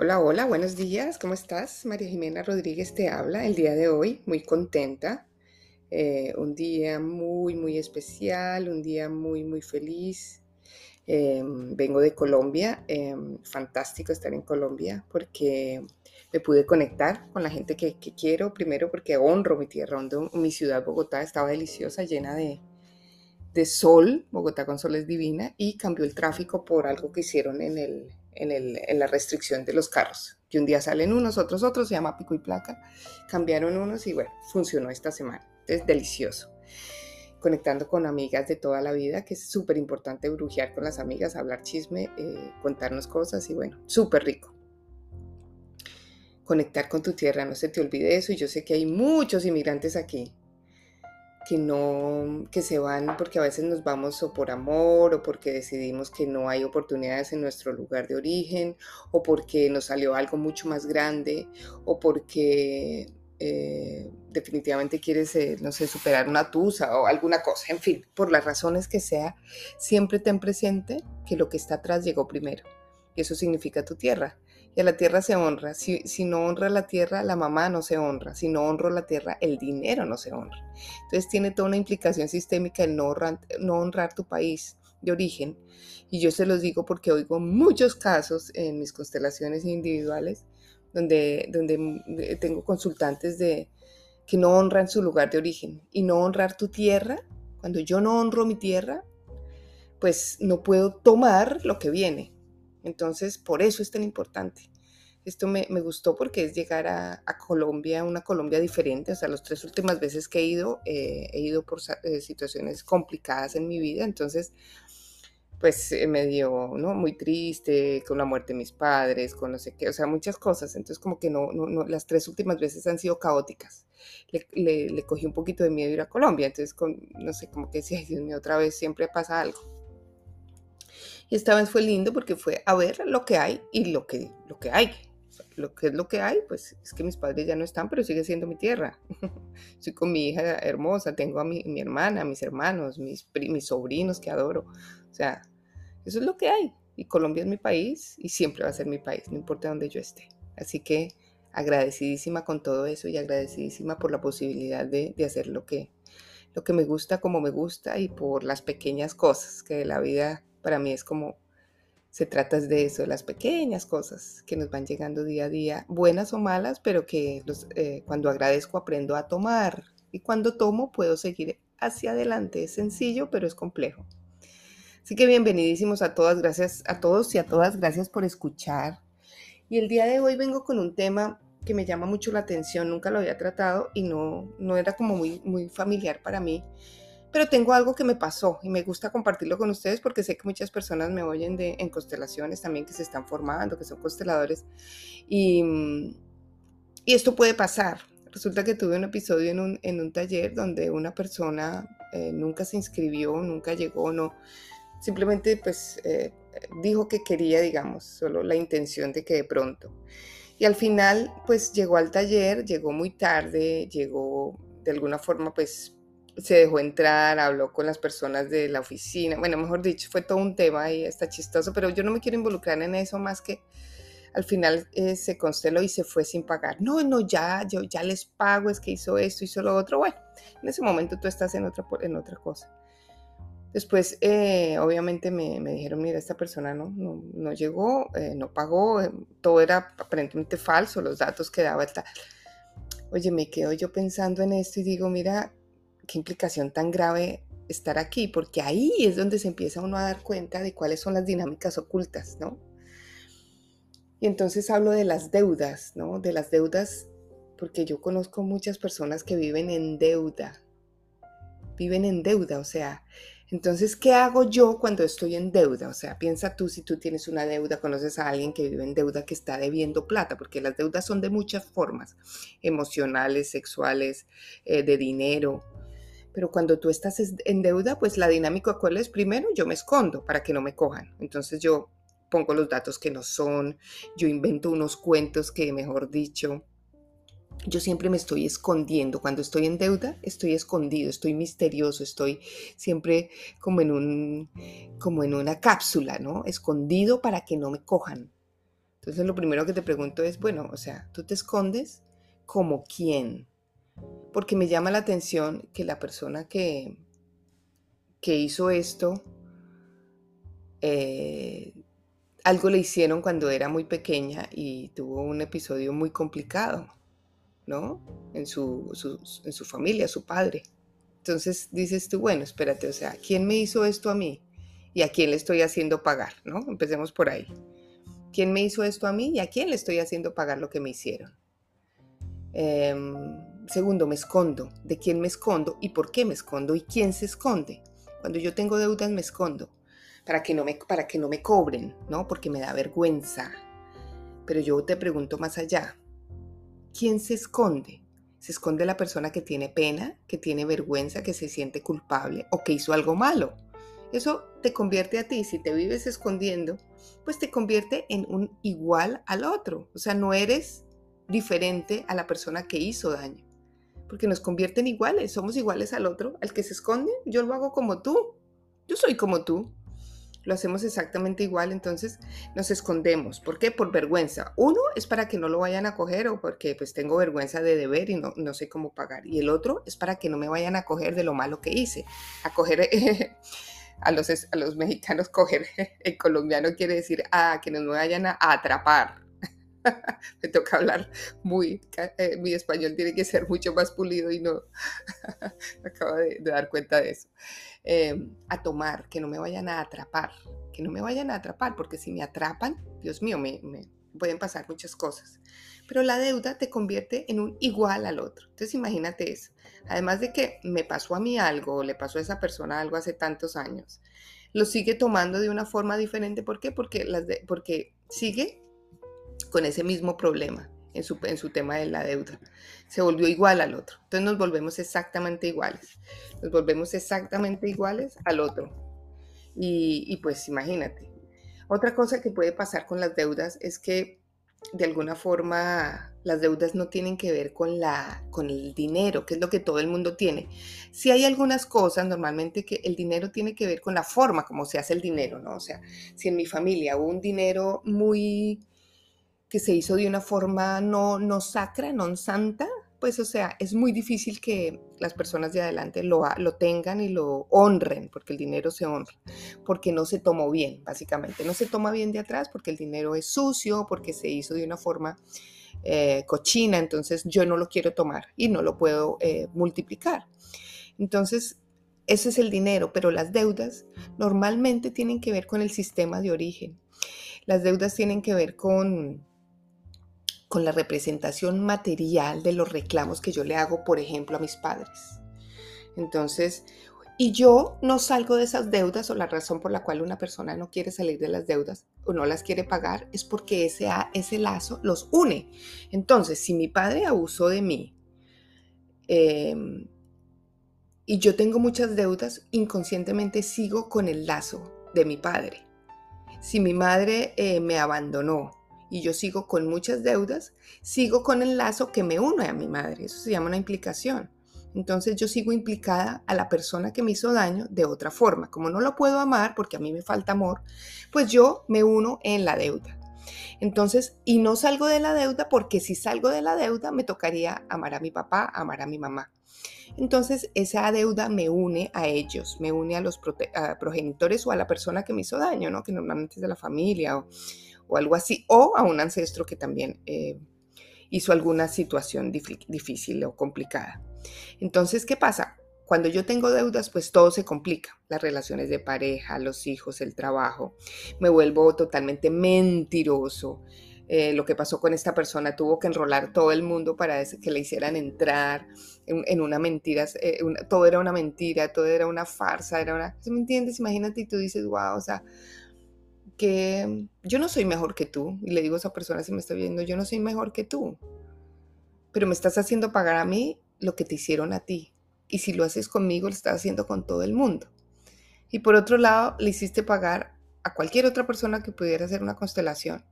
Hola, hola, buenos días, ¿cómo estás? María Jimena Rodríguez te habla el día de hoy, muy contenta. Eh, un día muy, muy especial, un día muy, muy feliz. Em, vengo de Colombia, em, fantástico estar en Colombia porque me pude conectar con la gente que, quiero, primero porque honro mi tierra, honro mi ciudad, Bogotá, estaba deliciosa, llena de, de sol, Bogotá con sol es divina, y cambió el tráfico por algo que hicieron en el, en, la restricción de los carros. Que un día salen unos, otros otros, se llama pico y placa. Cambiaron unos y bueno, funcionó esta semana. Es delicioso. Conectando con amigas de toda la vida, que es súper importante brujear con las amigas, hablar chisme, eh, contarnos cosas y bueno, súper rico conectar con tu tierra, no se te olvide eso. Y yo sé que hay muchos inmigrantes aquí que no, que se van porque a veces nos vamos o por amor o porque decidimos que no hay oportunidades en nuestro lugar de origen o porque nos salió algo mucho más grande o porque eh, definitivamente quieres, eh, no sé, superar una tusa o alguna cosa, en fin, por las razones que sea, siempre ten presente que lo que está atrás llegó primero. Y eso significa tu tierra y a la tierra se honra. Si, no honra la tierra, la mamá no se honra. Si no honro la tierra, el dinero no se honra. Entonces tiene toda una implicación sistémica el no, no honrar tu país de origen. Y yo se los digo porque oigo muchos casos en mis constelaciones individuales donde, donde tengo consultantes de que no honran su lugar de origen. Y no honrar tu tierra, cuando yo no honro mi tierra, pues no puedo tomar lo que viene. Entonces, por eso es tan importante. Esto me, gustó porque es llegar a, Colombia, una Colombia diferente. O sea, las tres últimas veces que he ido, eh, he ido por eh, situaciones complicadas en mi vida. Entonces, pues eh, me dio, ¿no? Muy triste, con la muerte de mis padres, con no sé qué, o sea, muchas cosas. Entonces, como que no, no, las tres últimas veces han sido caóticas. Le, le, cogí un poquito de miedo ir a Colombia. Entonces, con, no sé, como que decía, Dios mío, otra vez siempre pasa algo. Y esta vez fue lindo porque fue a ver lo que hay y lo que, lo que hay. lo que es lo que hay, pues es que mis padres ya no están, pero sigue siendo mi tierra. Estoy con mi hija hermosa, tengo a mi, mi hermana, mis hermanos, mis, mis sobrinos que adoro. O sea, eso es lo que hay. Y Colombia es mi país y siempre va a ser mi país, no importa dónde yo esté. Así que agradecidísima con todo eso y agradecidísima por la posibilidad de, de hacer lo que, lo que me gusta como me gusta y por las pequeñas cosas que de la vida para mí es como, se trata de eso, de las pequeñas cosas que nos van llegando día a día, buenas o malas, pero que eh, cuando agradezco aprendo a tomar y cuando tomo puedo seguir hacia adelante. Es sencillo, pero es complejo. Así que bienvenidísimos a todas, gracias a todos y a todas, gracias por escuchar. Y el día de hoy vengo con un tema que me llama mucho la atención, nunca lo había tratado y no, no era como muy, muy familiar para mí, pero tengo algo que me pasó y me gusta compartirlo con ustedes porque sé que muchas personas me oyen de, en constelaciones también que se están formando, que son consteladores. Y, y esto puede pasar. Resulta que tuve un episodio en un, en un taller donde una persona eh, nunca se inscribió, nunca llegó, no, simplemente pues eh, dijo que quería, digamos, solo la intención de que de pronto. Y al final pues llegó al taller, llegó muy tarde, llegó de alguna forma pues se dejó entrar, habló con las personas de la oficina, bueno, mejor dicho, fue todo un tema y está chistoso, pero yo no me quiero involucrar en eso más que al final eh, se consteló y se fue sin pagar. No, no, ya, yo ya les pago, es que hizo esto, hizo lo otro. Bueno, en ese momento tú estás en otra, en otra cosa. Después, eh, obviamente, me, me, dijeron, mira, esta persona no, no, no llegó, eh, no pagó, todo era aparentemente falso, los datos que daba. Tal. Oye, me quedo yo pensando en esto y digo, mira, qué implicación tan grave estar aquí, porque ahí es donde se empieza uno a dar cuenta de cuáles son las dinámicas ocultas, ¿no? Y entonces hablo de las deudas, ¿no? De las deudas, porque yo conozco muchas personas que viven en deuda, viven en deuda, o sea, entonces, ¿qué hago yo cuando estoy en deuda? O sea, piensa tú si tú tienes una deuda, conoces a alguien que vive en deuda que está debiendo plata, porque las deudas son de muchas formas, emocionales, sexuales, eh, de dinero, pero cuando tú estás en deuda, pues la dinámica cuál es, primero yo me escondo para que no me cojan. Entonces yo pongo los datos que no son, yo invento unos cuentos que, mejor dicho, yo siempre me estoy escondiendo. Cuando estoy en deuda, estoy escondido, estoy misterioso, estoy siempre como en, un, como en una cápsula, ¿no? Escondido para que no me cojan. Entonces lo primero que te pregunto es, bueno, o sea, ¿tú te escondes como quién? Porque me llama la atención que la persona que, que hizo esto, eh, algo le hicieron cuando era muy pequeña y tuvo un episodio muy complicado, ¿no? En su, en su familia, su padre. Entonces dices tú, bueno, espérate, o sea, ¿quién me hizo esto a mí? ¿Y a quién le estoy haciendo pagar? ¿No? Empecemos por ahí. ¿Quién me hizo esto a mí y a quién le estoy haciendo pagar lo que me hicieron? Em, segundo, me escondo. ¿De quién me escondo y por qué me escondo y quién se esconde? Cuando yo tengo deudas me escondo para que no me, para que no me cobren, ¿no? Porque me da vergüenza. Pero yo te pregunto más allá. ¿Quién se esconde? Se esconde la persona que tiene pena, que tiene vergüenza, que se siente culpable o que hizo algo malo. Eso te convierte a ti, si te vives escondiendo, pues te convierte en un igual al otro. O sea, no eres diferente a la persona que hizo daño, porque nos convierten iguales, somos iguales al otro, al que se esconde, yo lo hago como tú, yo soy como tú, lo hacemos exactamente igual, entonces nos escondemos. ¿Por qué? Por vergüenza. Uno es para que no lo vayan a coger o porque pues tengo vergüenza de deber y no, no sé cómo pagar. Y el otro es para que no me vayan a coger de lo malo que hice, a coger... a los, a los mexicanos coger en colombiano quiere decir a que nos vayan a, atrapar. Me toca hablar muy, eh, mi español tiene que ser mucho más pulido y no, acabo de, dar cuenta de eso. Em, a tomar, que no me vayan a atrapar, que no me vayan a atrapar, porque si me atrapan, Dios mío, me, me pueden pasar muchas cosas. Pero la deuda te convierte en un igual al otro. Entonces imagínate eso. Además de que me pasó a mí algo, o le pasó a esa persona algo hace tantos años, lo sigue tomando de una forma diferente. ¿Por qué? Porque, las porque sigue con ese mismo problema en su, en su tema de la deuda. Se volvió igual al otro. Entonces nos volvemos exactamente iguales. Nos volvemos exactamente iguales al otro. Y, pues imagínate. Otra cosa que puede pasar con las deudas es que de alguna forma las deudas no tienen que ver con, la, con el dinero, que es lo que todo el mundo tiene. Si hay algunas cosas normalmente que el dinero tiene que ver con la forma como se hace el dinero, ¿no? O sea, si en mi familia hubo un dinero muy que se hizo de una forma no, no sacra, no santa, pues o sea, es muy difícil que las personas de adelante lo, lo tengan y lo honren, porque el dinero se honra, porque no se tomó bien, básicamente. No se toma bien de atrás porque el dinero es sucio, porque se hizo de una forma eh, cochina, entonces yo no lo quiero tomar y no lo puedo eh, multiplicar. Entonces, ese es el dinero, pero las deudas normalmente tienen que ver con el sistema de origen. Las deudas tienen que ver con con la representación material de los reclamos que yo le hago, por ejemplo, a mis padres. Entonces, y yo no salgo de esas deudas o la razón por la cual una persona no quiere salir de las deudas o no las quiere pagar es porque ese, ese lazo los une. Entonces, si mi padre abusó de mí em, y yo tengo muchas deudas, inconscientemente sigo con el lazo de mi padre. Si mi madre eh, me abandonó y yo sigo con muchas deudas, sigo con el lazo que me une a mi madre. Eso se llama una implicación. Entonces yo sigo implicada a la persona que me hizo daño de otra forma. Como no lo puedo amar porque a mí me falta amor, pues yo me uno en la deuda. Entonces, y no salgo de la deuda porque si salgo de la deuda me tocaría amar a mi papá, amar a mi mamá. Entonces, esa deuda me une a ellos, me une a los progenitores o a la persona que me hizo daño, ¿no? Que normalmente es de la familia o, o algo así, o a un ancestro que también eh, hizo alguna situación difícil o complicada. Entonces, ¿qué pasa? Cuando yo tengo deudas, pues todo se complica. Las relaciones de pareja, los hijos, el trabajo. Me vuelvo totalmente mentiroso. Eh, lo que pasó con esta persona, tuvo que enrolar todo el mundo para que le hicieran entrar en, una mentira, eh, todo era una mentira, todo era una farsa, era una... ¿Me entiendes? Imagínate y tú dices, wow, o sea, que yo no soy mejor que tú, y le digo a esa persona si me está viendo, yo no soy mejor que tú, pero me estás haciendo pagar a mí lo que te hicieron a ti. Y si lo haces conmigo, lo estás haciendo con todo el mundo. Y por otro lado, le hiciste pagar a cualquier otra persona que pudiera hacer una constelación.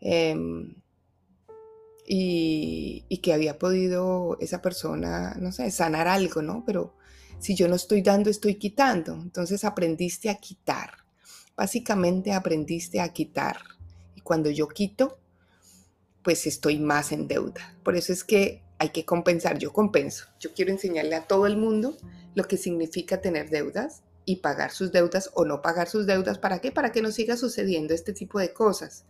Em, y, y, que había podido esa persona, no sé, sanar algo, ¿no? Pero si yo no estoy dando, estoy quitando. Entonces aprendiste a quitar básicamente aprendiste a quitar. Y cuando yo quito, pues estoy más en deuda. Por eso es que hay que compensar, yo compenso. Yo quiero enseñarle a todo el mundo lo que significa tener deudas y pagar sus deudas o no pagar sus deudas. ¿Para qué? Para que no siga sucediendo este tipo de cosas.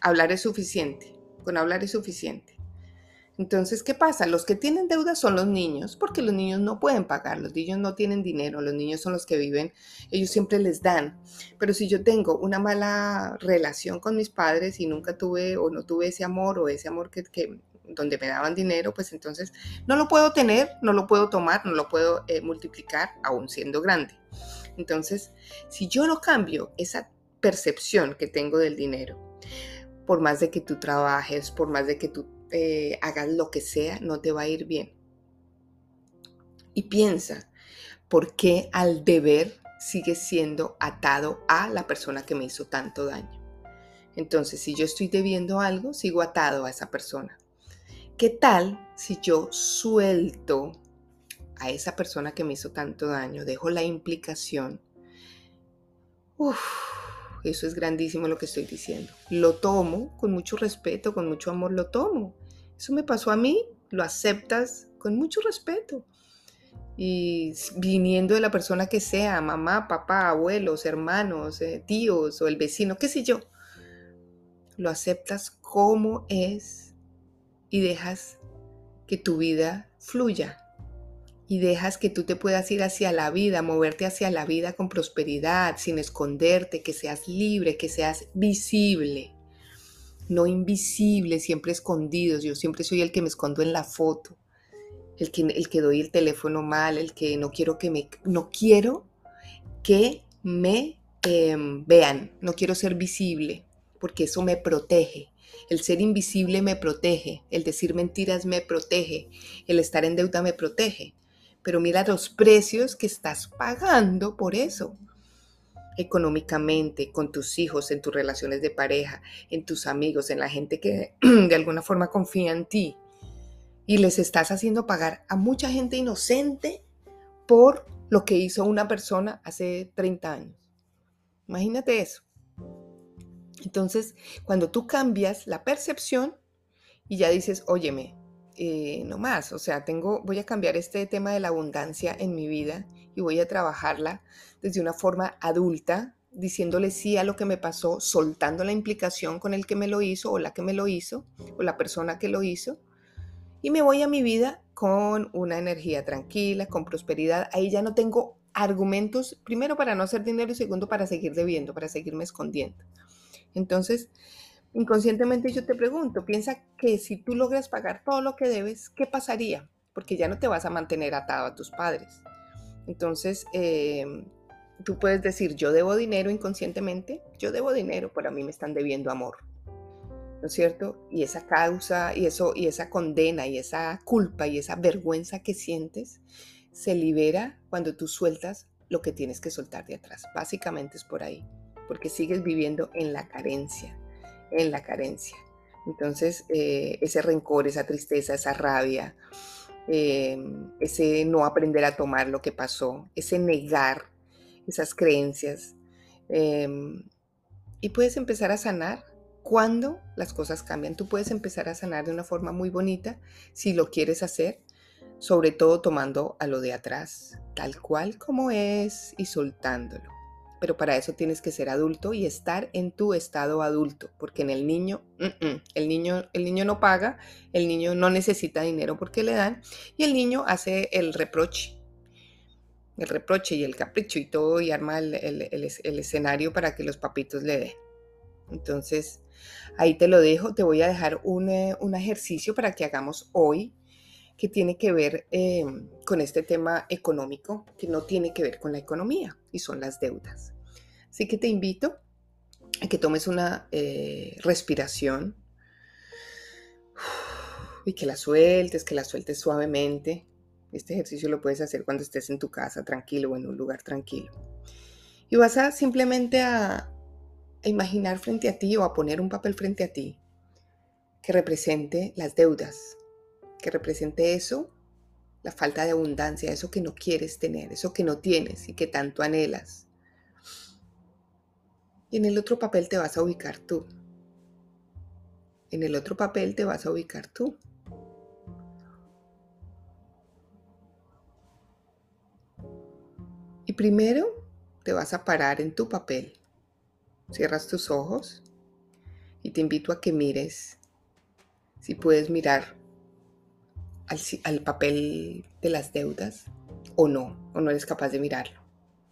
Hablar es suficiente, con hablar es suficiente. Entonces, ¿qué pasa? Los que tienen deudas son los niños, porque los niños no pueden pagar, los niños no tienen dinero, los niños son los que viven, ellos siempre les dan. Pero si yo tengo una mala relación con mis padres y nunca tuve o no tuve ese amor o ese amor que, donde me daban dinero, pues entonces no lo puedo tener, no lo puedo tomar, no lo puedo eh, multiplicar aún siendo grande. Entonces, si yo no cambio esa percepción que tengo del dinero, por más de que tú trabajes, por más de que tú eh, hagas lo que sea, no te va a ir bien. Y piensa, ¿por qué al deber sigue siendo atado a la persona que me hizo tanto daño? Entonces, si yo estoy debiendo algo, sigo atado a esa persona. ¿Qué tal si yo suelto a esa persona que me hizo tanto daño, dejo la implicación? Eso es grandísimo lo que estoy diciendo. Lo tomo con mucho respeto, con mucho amor, lo tomo. Eso me pasó a mí, lo aceptas con mucho respeto. Y viniendo de la persona que sea, mamá, papá, abuelos, hermanos, eh, tíos o el vecino, qué sé yo, lo aceptas como es y dejas que tu vida fluya y dejas que tú te puedas ir hacia la vida, moverte hacia la vida con prosperidad, sin esconderte, que seas libre, que seas visible, no invisible, siempre escondidos. Yo siempre soy el que me escondo en la foto, el que, el que doy el teléfono mal, el que no quiero que me, no quiero que me em, vean, no quiero ser visible, porque eso me protege. El ser invisible me protege, el decir mentiras me protege, el estar en deuda me protege pero mira los precios que estás pagando por eso. Económicamente, con tus hijos, en tus relaciones de pareja, en tus amigos, en la gente que de alguna forma confía en ti. Y les estás haciendo pagar a mucha gente inocente por lo que hizo una persona hace 30 años. Imagínate eso. Entonces, cuando tú cambias la percepción y ya dices, óyeme, eh, no más, o sea, tengo, voy a cambiar este tema de la abundancia en mi vida y voy a trabajarla desde una forma adulta, diciéndole sí a lo que me pasó, soltando la implicación con el que me lo hizo o la que me lo hizo o la persona que lo hizo. Y me voy a mi vida con una energía tranquila, con prosperidad. Ahí ya no tengo argumentos, primero para no hacer dinero y segundo para seguir debiendo, para seguirme escondiendo. Entonces, Inconscientemente yo te pregunto, piensa que si tú logras pagar todo lo que debes, ¿qué pasaría? Porque ya no te vas a mantener atado a tus padres. Entonces, em, tú puedes decir, yo debo dinero inconscientemente, yo debo dinero, pero a mí me están debiendo amor. ¿No es cierto? Y esa causa y eso y esa condena y esa culpa y esa vergüenza que sientes se libera cuando tú sueltas lo que tienes que soltar de atrás. Básicamente es por ahí, porque sigues viviendo en la carencia en la carencia. Entonces, eh, ese rencor, esa tristeza, esa rabia, em, ese no aprender a tomar lo que pasó, ese negar esas creencias. Em, y puedes empezar a sanar cuando las cosas cambian. Tú puedes empezar a sanar de una forma muy bonita si lo quieres hacer, sobre todo tomando a lo de atrás, tal cual como es y soltándolo pero para eso tienes que ser adulto y estar en tu estado adulto, porque en el niño, el niño, el niño no paga, el niño no necesita dinero porque le dan, y el niño hace el reproche, el reproche y el capricho y todo, y arma el, escenario para que los papitos le den. Entonces, ahí te lo dejo, te voy a dejar un, eh, ejercicio para que hagamos hoy que tiene que ver em, con este tema económico, que no tiene que ver con la economía, y son las deudas. Así que te invito a que tomes una eh, respiración y que la sueltes, que la sueltes suavemente. Este ejercicio lo puedes hacer cuando estés en tu casa tranquilo o en un lugar tranquilo. Y vas a simplemente a, a imaginar frente a ti o a poner un papel frente a ti que represente las deudas, que represente eso, la falta de abundancia, eso que no quieres tener, eso que no tienes y que tanto anhelas. Y en el otro papel te vas a ubicar tú. en el otro papel te vas a ubicar tú. Y primero te vas a parar en tu papel. Cierras tus ojos y te invito a que mires si puedes mirar al, papel de las deudas o no, o no eres capaz de mirarlo.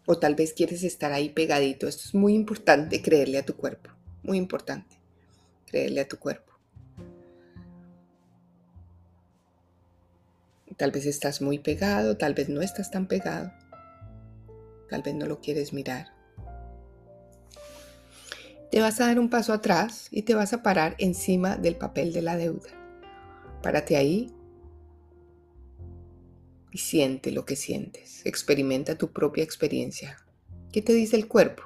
O tal vez quieres estar ahí pegadito. Esto es muy importante, creerle a tu cuerpo. Muy importante, creerle a tu cuerpo. Tal vez estás muy pegado, tal vez no estás tan pegado. Tal vez no lo quieres mirar. Te vas a dar un paso atrás y te vas a parar encima del papel de la deuda. Párate ahí y siente lo que sientes. Experimenta tu propia experiencia. ¿Qué te dice el cuerpo?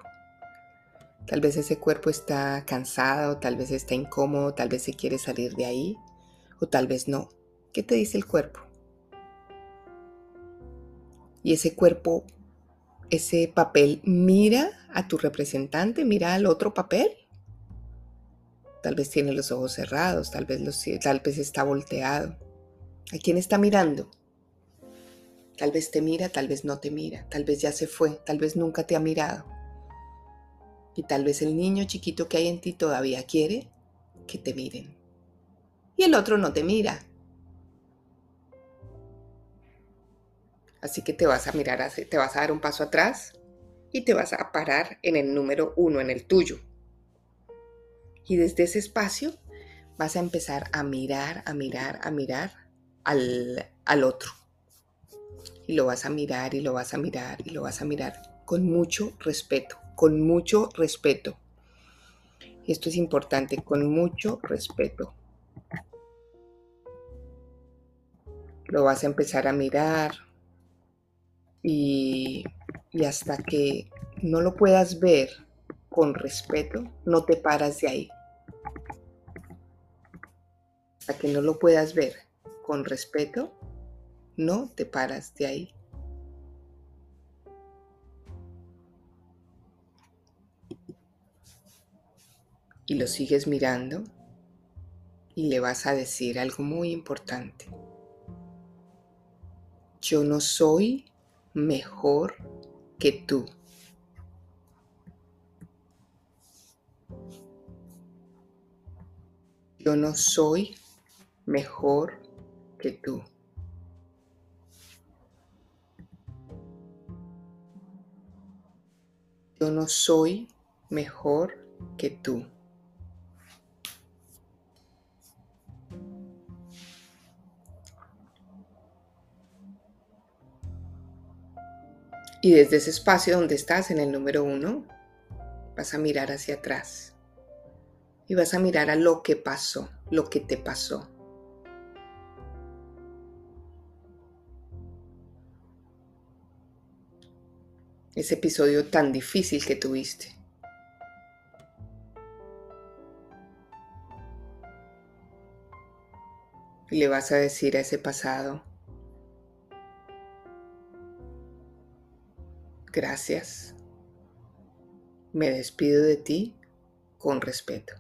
Tal vez ese cuerpo está cansado, tal vez está incómodo, tal vez se quiere salir de ahí o tal vez no. ¿Qué te dice el cuerpo? Y ese cuerpo, ese papel, mira a tu representante, mira al otro papel. Tal vez tiene los ojos cerrados, tal vez, tal vez está volteado. ¿A quién está mirando? Tal vez te mira, tal vez no te mira, tal vez ya se fue, tal vez nunca te ha mirado. Y tal vez el niño chiquito que hay en ti todavía quiere que te miren. Y el otro no te mira. Así que te vas a mirar, te vas a dar un paso atrás y te vas a parar en el número uno, en el tuyo. Y desde ese espacio vas a empezar a mirar, a mirar, a mirar al, al otro y lo vas a mirar y lo vas a mirar y lo vas a mirar con mucho respeto, con mucho respeto. Esto es importante, con mucho respeto. Lo vas a empezar a mirar y, y hasta que no lo puedas ver con respeto, no te paras de ahí. Hasta que no lo puedas ver con respeto, no te paras de ahí. Y lo sigues mirando y le vas a decir algo muy importante. Yo no soy mejor que tú. Yo no soy mejor que tú. Yo no soy mejor que tú. Y desde ese espacio donde estás en el número uno, vas a mirar hacia atrás. Y vas a mirar a lo que pasó, lo que te pasó. Ese episodio tan difícil que tuviste. Y le vas a decir a ese pasado, gracias, me despido de ti con respeto.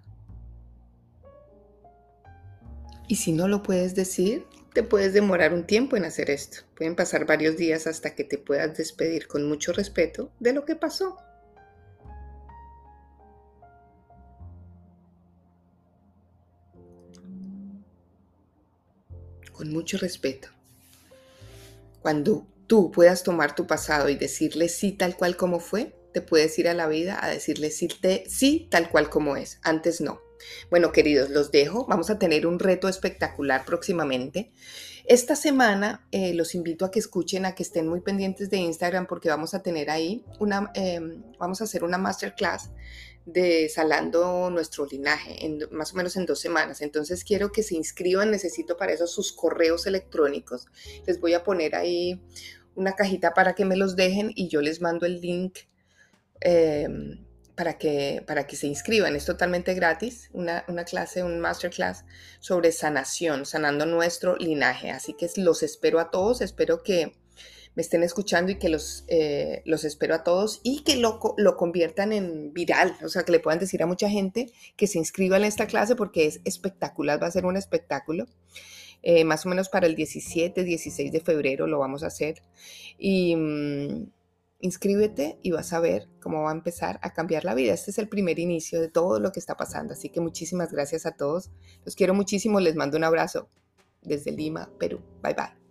Y si no lo puedes decir, te puedes demorar un tiempo en hacer esto. Pueden pasar varios días hasta que te puedas despedir con mucho respeto de lo que pasó. Con mucho respeto. Cuando tú puedas tomar tu pasado y decirle sí tal cual como fue, te puedes ir a la vida a decirle sí, sí tal cual como es. Antes no. Bueno, queridos, los dejo. Vamos a tener un reto espectacular próximamente. Esta semana eh, los invito a que escuchen, a que estén muy pendientes de Instagram porque vamos a tener ahí una, em, vamos a hacer una masterclass de salando nuestro linaje, en, más o menos en dos semanas. Entonces quiero que se inscriban, necesito para eso sus correos electrónicos. Les voy a poner ahí una cajita para que me los dejen y yo les mando el link. Em, para que, para que se inscriban. Es totalmente gratis, una, clase, un masterclass sobre sanación, sanando nuestro linaje. Así que los espero a todos, espero que me estén escuchando y que los, eh, los espero a todos y que lo, lo conviertan en viral, o sea, que le puedan decir a mucha gente que se inscriban en esta clase porque es espectacular, va a ser un espectáculo. Eh, más o menos para el 17, 16 de febrero lo vamos a hacer. Y mm, inscríbete y vas a ver cómo va a empezar a cambiar la vida. Este es el primer inicio de todo lo que está pasando. Así que muchísimas gracias a todos. Los quiero muchísimo. Les mando un abrazo desde Lima, Perú. Bye bye.